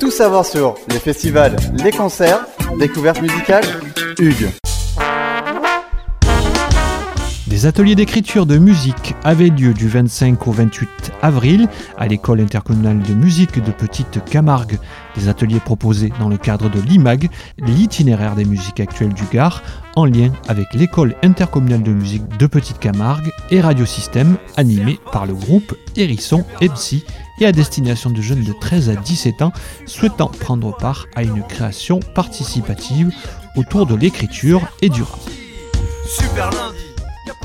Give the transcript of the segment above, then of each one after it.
Tout savoir sur les festivals, les concerts, découvertes musicales, Hugues. Des ateliers d'écriture de musique avaient lieu du 25 au 28 avril à l'école intercommunale de musique de Petite Camargue. Des ateliers proposés dans le cadre de l'IMAG, l'itinéraire des musiques actuelles du Gard, en lien avec l'école intercommunale de musique de Petite Camargue et Radiosystème, animé par le groupe Hérisson EPSI et à destination de jeunes de 13 à 17 ans souhaitant prendre part à une création participative autour de l'écriture et du rap. Super lundi.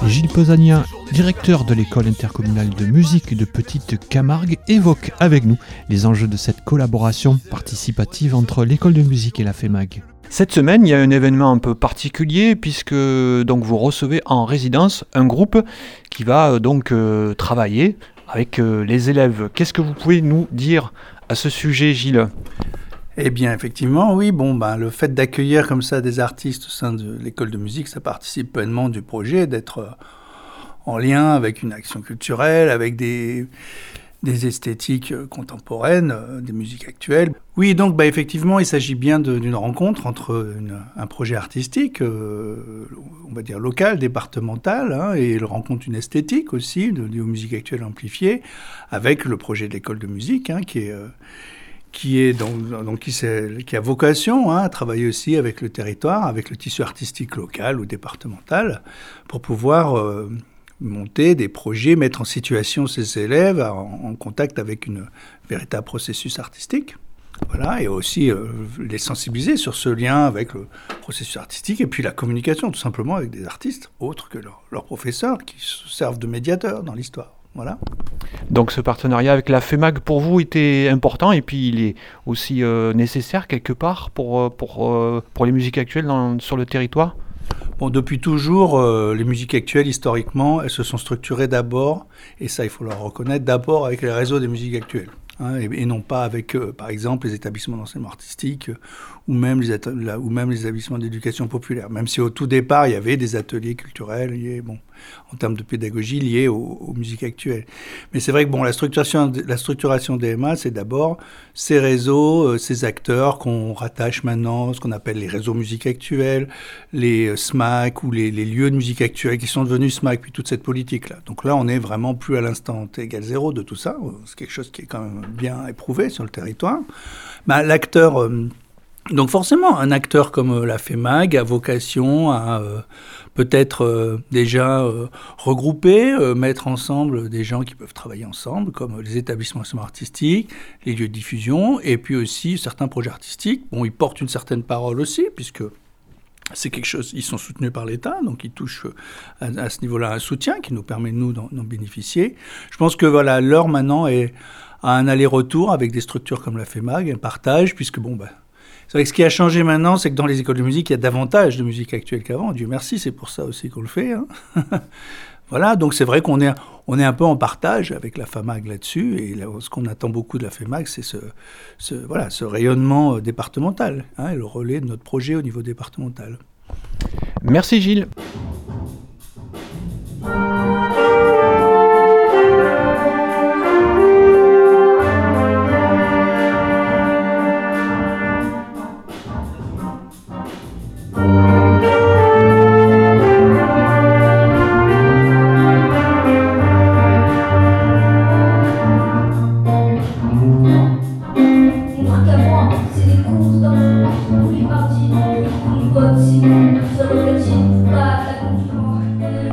Gilles Posania, directeur de l'école intercommunale de musique de Petite Camargue, évoque avec nous les enjeux de cette collaboration participative entre l'école de musique et la FEMAG. Cette semaine, il y a un événement un peu particulier puisque donc vous recevez en résidence un groupe qui va euh, donc euh, travailler avec euh, les élèves. Qu'est-ce que vous pouvez nous dire à ce sujet, Gilles? Eh bien, effectivement, oui. Bon, ben, le fait d'accueillir comme ça des artistes au sein de l'école de musique, ça participe pleinement du projet, d'être euh, en lien avec une action culturelle, avec des, des esthétiques euh, contemporaines, euh, des musiques actuelles. Oui, donc bah, effectivement, il s'agit bien d'une rencontre entre un projet artistique, on va dire local, départemental, hein, et il rencontre une esthétique aussi, de, musique actuelle amplifiée, avec le projet de l'école de musique, hein, qui est qui, est donc, qui, a vocation hein, à travailler aussi avec le territoire, avec le tissu artistique local ou départemental, pour pouvoir euh, monter des projets, mettre en situation ces élèves en, contact avec une véritable processus artistique. Voilà, et aussi euh, les sensibiliser sur ce lien avec le processus artistique et puis la communication, tout simplement, avec des artistes autres que leurs professeurs qui servent de médiateurs dans l'histoire. Voilà. Donc ce partenariat avec la FEMAG pour vous était important et puis il est aussi euh, nécessaire quelque part pour, euh, pour, euh, pour les musiques actuelles sur le territoire? Bon, depuis toujours, les musiques actuelles, historiquement, elles se sont structurées d'abord, et ça il faut le reconnaître, d'abord avec les réseaux des musiques actuelles. Hein, et, non pas avec, par exemple, les établissements d'enseignement artistique ou même les, ou même les établissements d'éducation populaire. Même si au tout départ, il y avait des ateliers culturels liés, bon, en termes de pédagogie liés aux, musiques actuelles. Mais c'est vrai que bon, la structuration, la structuration d'EMA, c'est d'abord ces réseaux, euh, ces acteurs qu'on rattache maintenant, ce qu'on appelle les réseaux musique actuelle, les euh, SMAC ou les, lieux de musique actuelle qui sont devenus SMAC, puis toute cette politique-là. Donc là, on est vraiment plus à l'instant T égal zéro de tout ça. C'est quelque chose qui est quand même bien éprouvé sur le territoire. Bah, l'acteur... Euh, donc forcément, un acteur comme euh, la FEMAG a vocation à euh, peut-être déjà regrouper, mettre ensemble des gens qui peuvent travailler ensemble, comme les établissements artistiques, les lieux de diffusion, et puis aussi certains projets artistiques. Bon, ils portent une certaine parole aussi, puisque c'est quelque chose, ils sont soutenus par l'État, donc ils touchent à, ce niveau-là un soutien qui nous permet, nous, d'en bénéficier. Je pense que voilà, l'heure maintenant est à un aller-retour avec des structures comme la FEMAG, un partage, puisque bon, ben, c'est vrai que ce qui a changé maintenant, c'est que dans les écoles de musique, il y a davantage de musique actuelle qu'avant. Dieu merci, c'est pour ça aussi qu'on le fait. Hein. voilà, donc c'est vrai qu'on est, on est un peu en partage avec la FAMAG là-dessus. Et ce qu'on attend beaucoup de la FAMAG, c'est ce, voilà, ce rayonnement euh, départemental hein, le relais de notre projet au niveau départemental. Merci Gilles.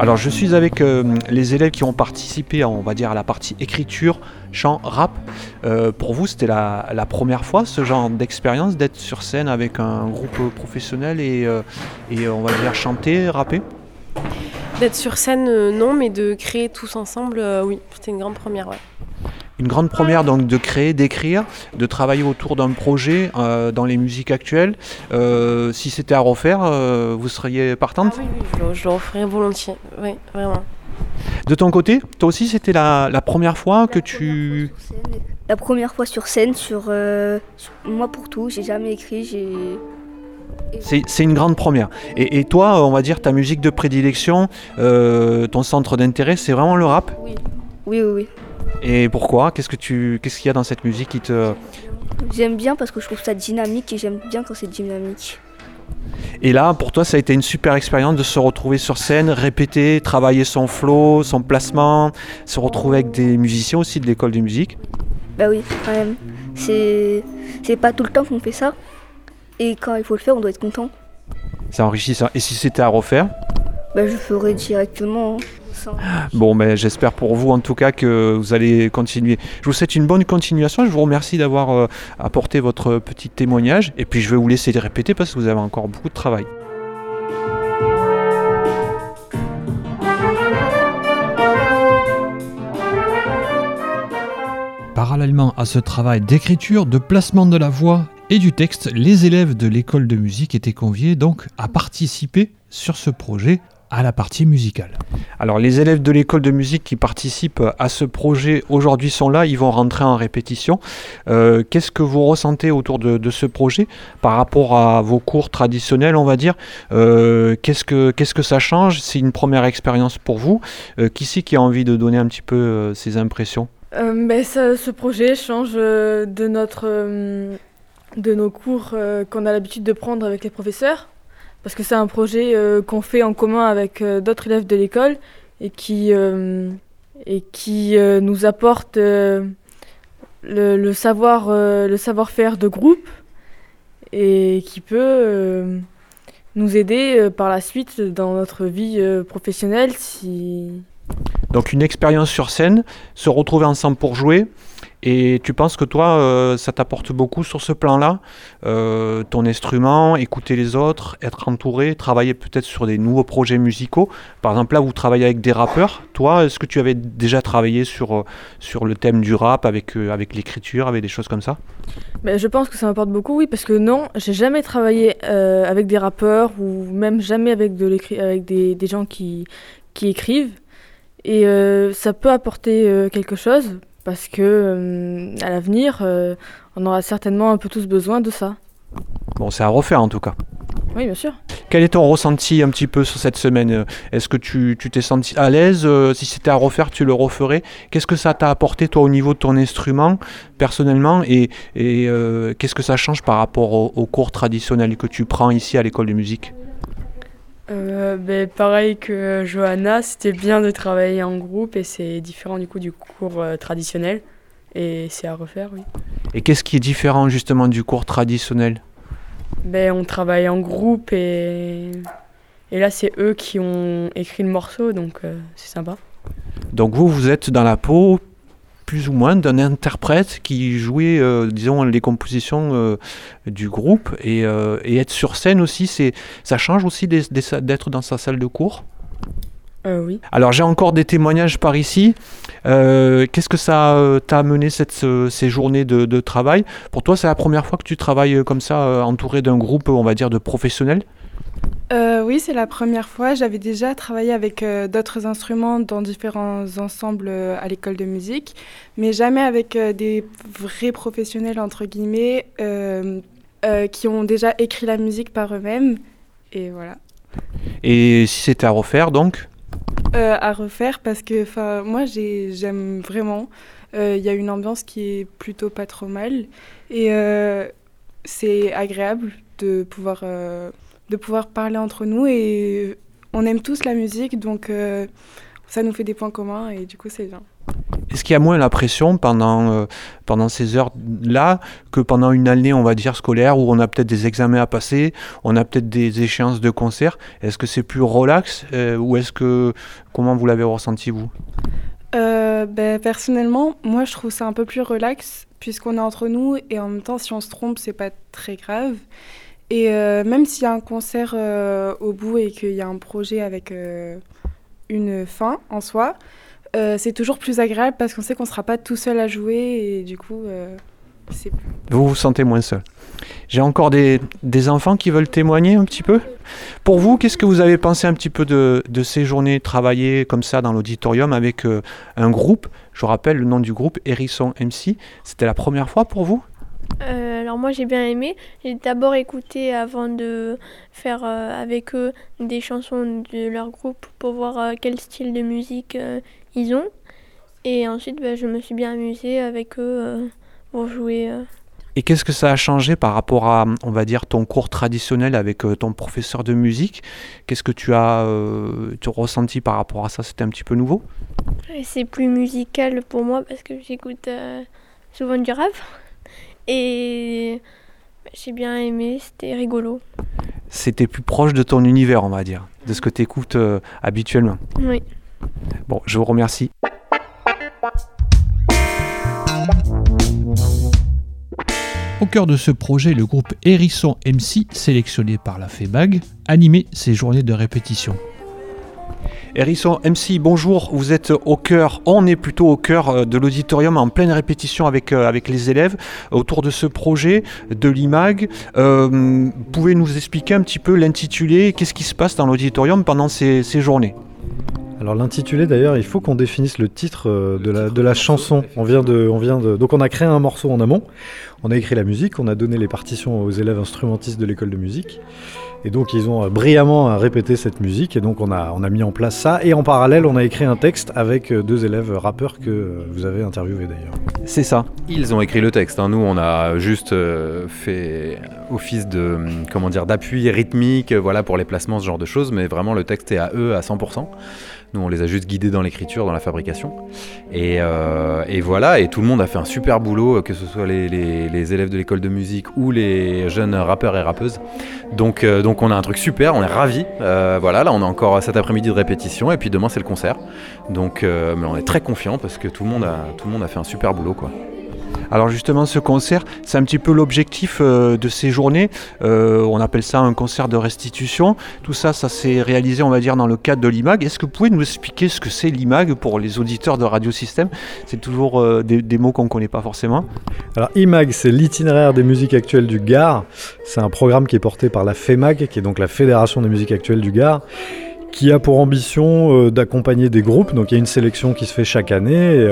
Alors je suis avec euh, les élèves qui ont participé, on va dire, à la partie écriture, chant, rap. Euh, pour vous, c'était la, première fois ce genre d'expérience d'être sur scène avec un groupe professionnel et, euh, on va dire chanter, rapper? D'être sur scène, non, mais de créer tous ensemble, oui, c'était une grande première. Une grande première donc de créer, d'écrire, de travailler autour d'un projet euh, dans les musiques actuelles. Euh, si c'était à refaire, euh, vous seriez partante? Ah Oui, je, le referais volontiers, oui, vraiment. De ton côté, toi aussi, c'était la, première fois que tu... La première fois sur scène, sur, moi pour tout, j'ai jamais écrit, j'ai... C'est une grande première. Et, et, toi, on va dire, ta musique de prédilection, ton centre d'intérêt, c'est vraiment le rap? Oui, oui, oui. oui. Et pourquoi? Qu'est-ce que tu, qu'est-ce qu'il y a dans cette musique qui te J'aime bien parce que je trouve ça dynamique et j'aime bien quand c'est dynamique. Et là, pour toi, ça a été une super expérience de se retrouver sur scène, répéter, travailler son flow, son placement, se retrouver avec des musiciens aussi de l'école de musique? Bah oui, quand même. C'est c'est pas tout le temps qu'on fait ça. Et quand il faut le faire, on doit être content. C'est enrichissant. Et si c'était à refaire? Bah je ferai directement. Hein, Bon, ben, j'espère pour vous en tout cas que vous allez continuer. Je vous souhaite une bonne continuation. Je vous remercie d'avoir euh, apporté votre petit témoignage. Et puis je vais vous laisser les répéter parce que vous avez encore beaucoup de travail. Parallèlement à ce travail d'écriture, de placement de la voix et du texte, les élèves de l'école de musique étaient conviés donc à participer sur ce projet à la partie musicale. Alors les élèves de l'école de musique qui participent à ce projet aujourd'hui sont là, ils vont rentrer en répétition. Euh, Qu'est-ce que vous ressentez autour de, de ce projet par rapport à vos cours traditionnels, on va dire? Euh, Qu'est-ce que qu'est-ce que ça change? C'est une première expérience pour vous. Euh, qui c'est qui a envie de donner un petit peu euh, ses impressions? Euh, ben, ça- ce projet change de, notre, de nos cours qu'on a l'habitude de prendre avec les professeurs, parce que c'est un projet euh, qu'on fait en commun avec euh, d'autres élèves de l'école et qui, euh, et qui nous apporte le, le savoir, le savoir-faire de groupe et qui peut nous aider par la suite dans notre vie professionnelle si, Donc une expérience sur scène, se retrouver ensemble pour jouer. Et tu penses que toi, euh, ça t'apporte beaucoup sur ce plan-là Euh, Ton instrument, écouter les autres, être entouré, travailler peut-être sur des nouveaux projets musicaux? Par exemple, là, vous travaillez avec des rappeurs. Toi, est-ce que tu avais déjà travaillé sur, euh, sur le thème du rap, avec, avec l'écriture, avec des choses comme ça? Ben, je pense que ça m'apporte beaucoup, oui, parce que non, j'ai jamais travaillé avec des rappeurs ou même jamais avec, de avec des, des gens qui, qui écrivent. Et ça peut apporter quelque chose parce que euh, à l'avenir, euh, on aura certainement un peu tous besoin de ça. Bon, c'est à refaire en tout cas. Oui, bien sûr. Quel est ton ressenti un petit peu sur cette semaine? Est-ce que tu t'es senti à l'aise? Euh, Si c'était à refaire, tu le referais Qu'est-ce que ça t'a apporté toi au niveau de ton instrument personnellement? Et, et, euh, qu'est-ce que ça change par rapport au- aux cours traditionnels que tu prends ici à l'école de musique? Euh, ben, pareil que Johanna, c'était bien de travailler en groupe et c'est différent du coup du cours euh, traditionnel et c'est à refaire, oui. Et qu'est-ce qui est différent justement du cours traditionnel? Ben, on travaille en groupe et, et là c'est eux qui ont écrit le morceau donc euh, c'est sympa. Donc vous, vous êtes dans la peau plus ou moins d'un interprète qui jouait, euh, disons, les compositions euh, du groupe et, euh, et être sur scène aussi, c'est ça change aussi d'être dans sa salle de cours? Oui. Alors j'ai encore des témoignages par ici. Qu'est-ce que ça t'a amené cette, ce- ces journées de, de travail? Pour toi, c'est la première fois que tu travailles comme ça, entouré d'un groupe, on va dire, de professionnels? Euh, oui, c'est la première fois. J'avais déjà travaillé avec euh, d'autres instruments dans différents ensembles euh, à l'école de musique, mais jamais avec des vrais professionnels, entre guillemets, qui ont déjà écrit la musique par eux-mêmes. Et voilà. Et si c'était à refaire, donc? À refaire parce que moi j'ai- j'aime vraiment. Il y a une ambiance qui est plutôt pas trop mal et c'est agréable de pouvoir, de pouvoir parler entre nous et on aime tous la musique donc euh, ça nous fait des points communs et du coup c'est bien. Est-ce qu'il y a moins la pression pendant, euh, pendant ces heures-là que pendant une année, on va dire, scolaire, où on a peut-être des examens à passer, on a peut-être des échéances de concert? Est-ce que c'est plus relax euh, ou est-ce que... Comment vous l'avez ressenti, vous? Euh, ben, personnellement, moi je trouve ça un peu plus relax puisqu'on est entre nous et en même temps si on se trompe c'est pas très grave. Et euh, même s'il y a un concert euh, au bout et qu'il y a un projet avec euh, une fin en soi, c'est toujours plus agréable parce qu'on sait qu'on sera pas tout seul à jouer et du coup c'est Vous vous sentez moins seul. J'ai encore des, enfants qui veulent témoigner un petit peu. Pour vous, qu'est-ce que vous avez pensé un petit peu de, ces journées travaillées comme ça dans l'auditorium avec un groupe? Je rappelle le nom du groupe, Hérisson MC. C'était la première fois pour vous? Euh, alors moi j'ai bien aimé. J'ai d'abord écouté avant de faire euh, avec eux des chansons de leur groupe pour voir euh, quel style de musique ils ont. Et ensuite bah, je me suis bien amusée avec eux pour jouer. Et qu'est-ce que ça a changé par rapport à, on va dire, ton cours traditionnel avec ton professeur de musique? Qu'est-ce que tu as tu ressenti par rapport à ça? C'était un petit peu nouveau? C'est plus musical pour moi parce que j'écoute souvent du rap. Et j'ai bien aimé, c'était rigolo. C'était plus proche de ton univers, on va dire, de ce que tu écoutes habituellement. Oui. Bon, je vous remercie. Au cœur de ce projet, le groupe Hérisson MC, sélectionné par la FEBAG, animait ses journées de répétition. Hérisson MC, bonjour, vous êtes au cœur, on est plutôt au cœur euh, de l'auditorium en pleine répétition avec, euh, avec les élèves autour de ce projet de l'IMAG. Euh, pouvez nous expliquer un petit peu l'intitulé, qu'est-ce qui se passe dans l'auditorium pendant ces, ces journées? Alors l'intitulé d'ailleurs, il faut qu'on définisse le titre euh, de la, de la chanson. On vient de, on vient de, donc on a créé un morceau en amont, on a écrit la musique, on a donné les partitions aux élèves instrumentistes de l'école de musique. Et donc ils ont euh, brillamment répété cette musique et donc on a, on a mis en place ça. Et en parallèle, on a écrit un texte avec euh, deux élèves rappeurs que vous avez interviewés d'ailleurs. C'est ça. Ils ont écrit le texte. Hein. Nous, on a juste fait office de comment dire d'appui rythmique, voilà pour les placements, ce genre de choses. Mais vraiment, le texte est à eux à 100%. Nous, on les a juste guidés dans l'écriture, dans la fabrication. Euh, et, voilà, et tout le monde a fait un super boulot, que ce soit les, élèves de l'école de musique ou les jeunes rappeurs et rappeuses. Donc, euh, donc on a un truc super, on est ravis. Euh, voilà, là, on a encore cet après-midi de répétition, et puis demain, c'est le concert. Donc, mais on est très confiants parce que tout le monde a, tout le monde a fait un super boulot, quoi. Alors justement, ce concert, c'est un petit peu l'objectif euh, de ces journées. Euh, on appelle ça un concert de restitution. Tout ça, ça s'est réalisé, on va dire, dans le cadre de l'IMAG. Est-ce que vous pouvez nous expliquer ce que c'est l'IMAG pour les auditeurs de Radio Système? C'est toujours euh, des, mots qu'on ne connaît pas forcément. Alors IMAG, c'est l'itinéraire des musiques actuelles du Gard. C'est un programme qui est porté par la FEMAG, qui est donc la Fédération des musiques actuelles du Gard qui a pour ambition d'accompagner des groupes. Donc il y a une sélection qui se fait chaque année,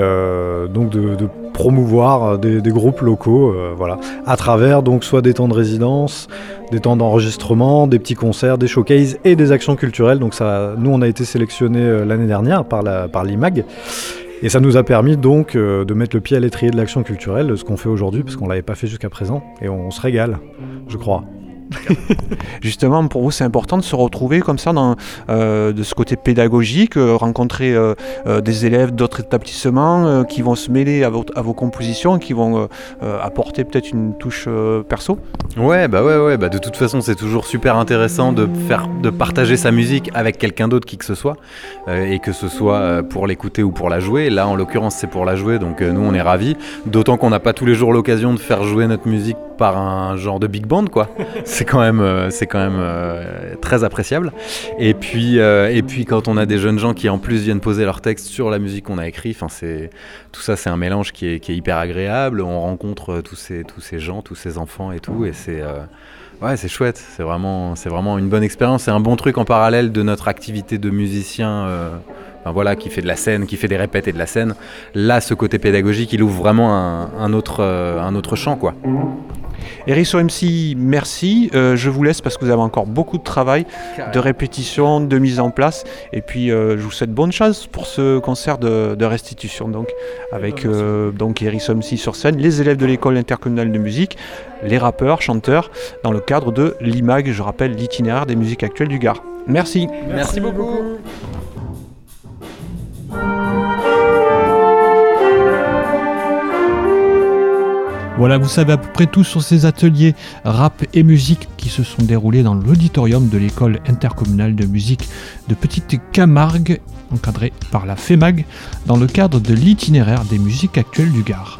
donc de, promouvoir euh, des, groupes locaux, euh, voilà, à travers donc soit des temps de résidence, des temps d'enregistrement, des petits concerts, des showcases et des actions culturelles. Donc ça, nous on a été sélectionnés euh, l'année dernière par l'IMAG. Et ça nous a permis donc de mettre le pied à l'étrier de l'action culturelle, ce qu'on fait aujourd'hui, parce qu'on ne l'avait pas fait jusqu'à présent. Et on se régale, je crois. Justement, pour vous, c'est important de se retrouver comme ça dans, euh, de ce côté pédagogique, euh, rencontrer euh, des élèves d'autres établissements qui vont se mêler à, à vos compositions, qui vont apporter peut-être une touche perso. Ouais, bah ouais, ouais. Bah de toute façon, c'est toujours super intéressant de faire, de partager sa musique avec quelqu'un d'autre, qui que ce soit, et que ce soit pour l'écouter ou pour la jouer. Là, en l'occurrence, c'est pour la jouer, donc nous, on est ravis. D'autant qu'on n'a pas tous les jours l'occasion de faire jouer notre musique par un genre de big band, quoi. c'est quand même, euh, c'est quand même euh, très appréciable. Et puis, euh, et puis quand on a des jeunes gens qui en plus viennent poser leur texte sur la musique qu'on a écrit, enfin c'est tout ça, c'est un mélange qui est, qui est, hyper agréable. On rencontre tous ces, tous ces gens, tous ces enfants et tout, et c'est Ouais, c'est chouette. C'est vraiment, c'est vraiment une bonne expérience. C'est un bon truc en parallèle de notre activité de musicien, voilà, qui fait de la scène, qui fait des répètes et de la scène. Là, ce côté pédagogique, il ouvre vraiment un, un autre, un autre champ, quoi. Erisso MC, merci. Euh, je vous laisse parce que vous avez encore beaucoup de travail, de répétition, de mise en place. Et puis, euh, je vous souhaite bonne chance pour ce concert de, restitution. Donc, avec euh, donc MC sur scène, les élèves de l'école intercommunale de musique, les rappeurs, chanteurs, dans le cadre de l'IMAG, je rappelle l'itinéraire des musiques actuelles du Gard. Merci. Merci, beaucoup. Voilà, vous savez à peu près tout sur ces ateliers rap et musique qui se sont déroulés dans l'auditorium de l'école intercommunale de musique de Petite Camargue, encadrée par la FEMAG, dans le cadre de l'itinéraire des musiques actuelles du Gard.